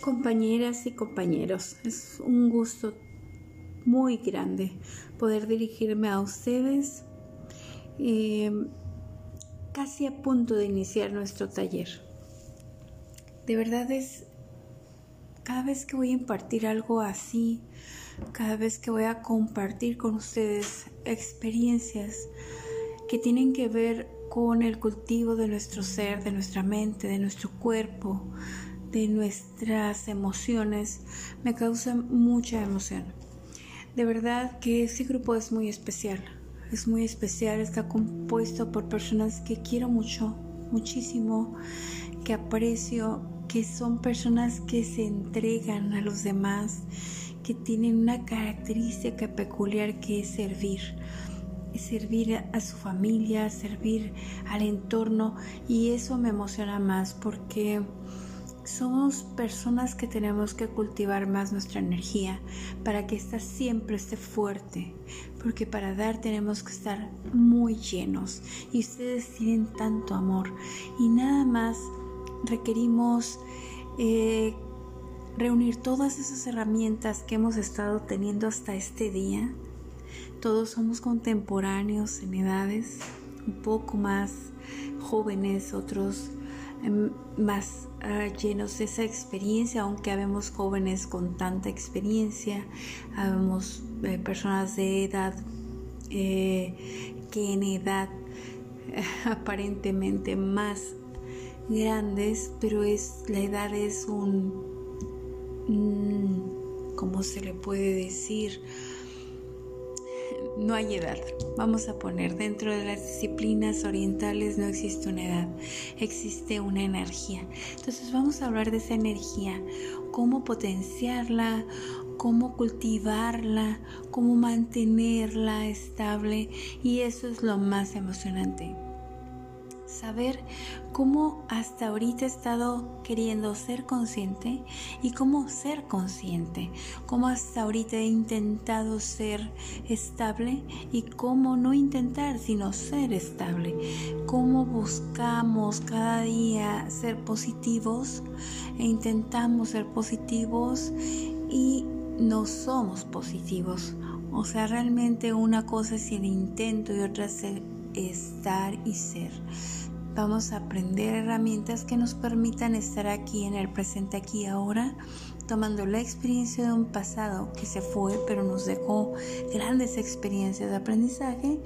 Compañeras y compañeros, es un gusto muy grande poder dirigirme a ustedes eh, casi a punto de iniciar nuestro taller. De verdad es, cada vez que voy a impartir algo así, cada vez que voy a compartir con ustedes experiencias que tienen que ver con el cultivo de nuestro ser, de nuestra mente, de nuestro cuerpo, de nuestras emociones me causa mucha emoción. De verdad que este grupo es muy especial. Es muy especial, está compuesto por personas que quiero mucho, muchísimo, que aprecio, que son personas que se entregan a los demás, que tienen una característica peculiar que es servir servir a su familia, servir al entorno y eso me emociona más porque somos personas que tenemos que cultivar más nuestra energía para que ésta siempre esté fuerte, porque para dar tenemos que estar muy llenos y ustedes tienen tanto amor y nada más requerimos eh, reunir todas esas herramientas que hemos estado teniendo hasta este día. Todos somos contemporáneos en edades, un poco más jóvenes, otros más Ah, llenos de esa experiencia, aunque habemos jóvenes con tanta experiencia, habemos eh, personas de edad eh, que en edad aparentemente más grandes, pero es la edad es un, mm, ¿cómo se le puede decir? No hay edad. Vamos a poner, dentro de las disciplinas orientales no existe una edad, existe una energía. Entonces vamos a hablar de esa energía, cómo potenciarla, cómo cultivarla, cómo mantenerla estable y eso es lo más emocionante saber cómo hasta ahorita he estado queriendo ser consciente y cómo ser consciente, cómo hasta ahorita he intentado ser estable y cómo no intentar sino ser estable, cómo buscamos cada día ser positivos e intentamos ser positivos y no somos positivos. O sea, realmente una cosa es el intento y otra es el estar y ser. Vamos a aprender herramientas que nos permitan estar aquí en el presente, aquí ahora, tomando la experiencia de un pasado que se fue, pero nos dejó grandes experiencias de aprendizaje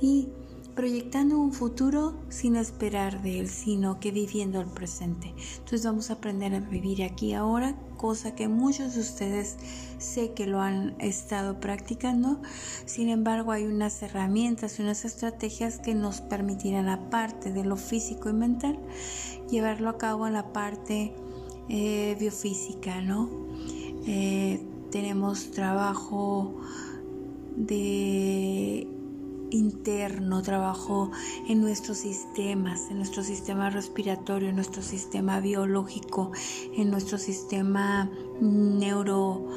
y proyectando un futuro sin esperar de él, sino que viviendo el presente. Entonces vamos a aprender a vivir aquí ahora, cosa que muchos de ustedes sé que lo han estado practicando. Sin embargo, hay unas herramientas, unas estrategias que nos permitirán, aparte de lo físico y mental, llevarlo a cabo en la parte eh, biofísica, ¿no? Eh, tenemos trabajo de interno, trabajo en nuestros sistemas, en nuestro sistema respiratorio, en nuestro sistema biológico, en nuestro sistema neurológico,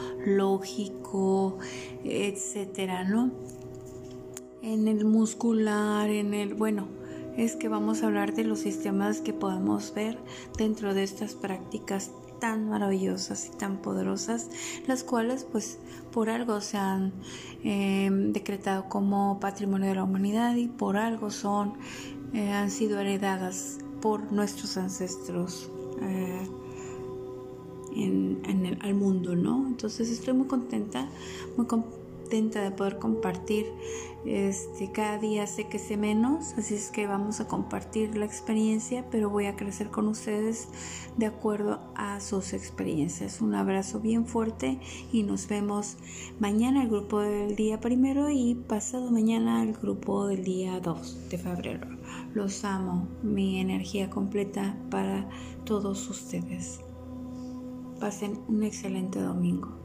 etcétera, ¿no? En el muscular, en el, bueno, es que vamos a hablar de los sistemas que podemos ver dentro de estas prácticas tan maravillosas y tan poderosas, las cuales pues por algo se han eh, decretado como patrimonio de la humanidad y por algo son, eh, han sido heredadas por nuestros ancestros. Eh, en, el, al mundo, ¿no? Entonces estoy muy contenta, muy contenta de poder compartir este, cada día sé que sé menos, así es que vamos a compartir la experiencia, pero voy a crecer con ustedes de acuerdo a sus experiencias. Un abrazo bien fuerte y nos vemos mañana el grupo del día primero y pasado mañana el grupo del día 2 de febrero. Los amo, mi energía completa para todos ustedes. Pasen un excelente domingo.